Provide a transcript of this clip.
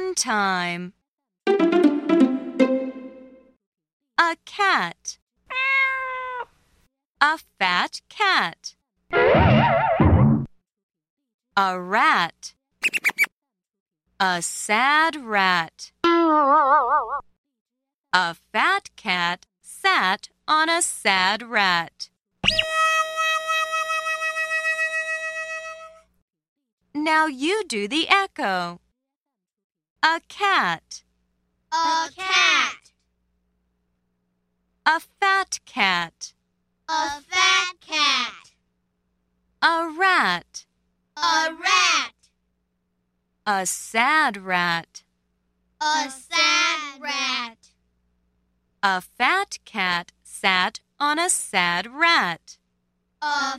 Fun time. A cat. A fat cat. A rat. A sad rat. A fat cat sat on a sad rat. Now you do the echo. A cat. A cat. A fat cat. A fat cat. A rat. A rat. A sad rat. A sad rat. A fat cat sat on a sad rat. A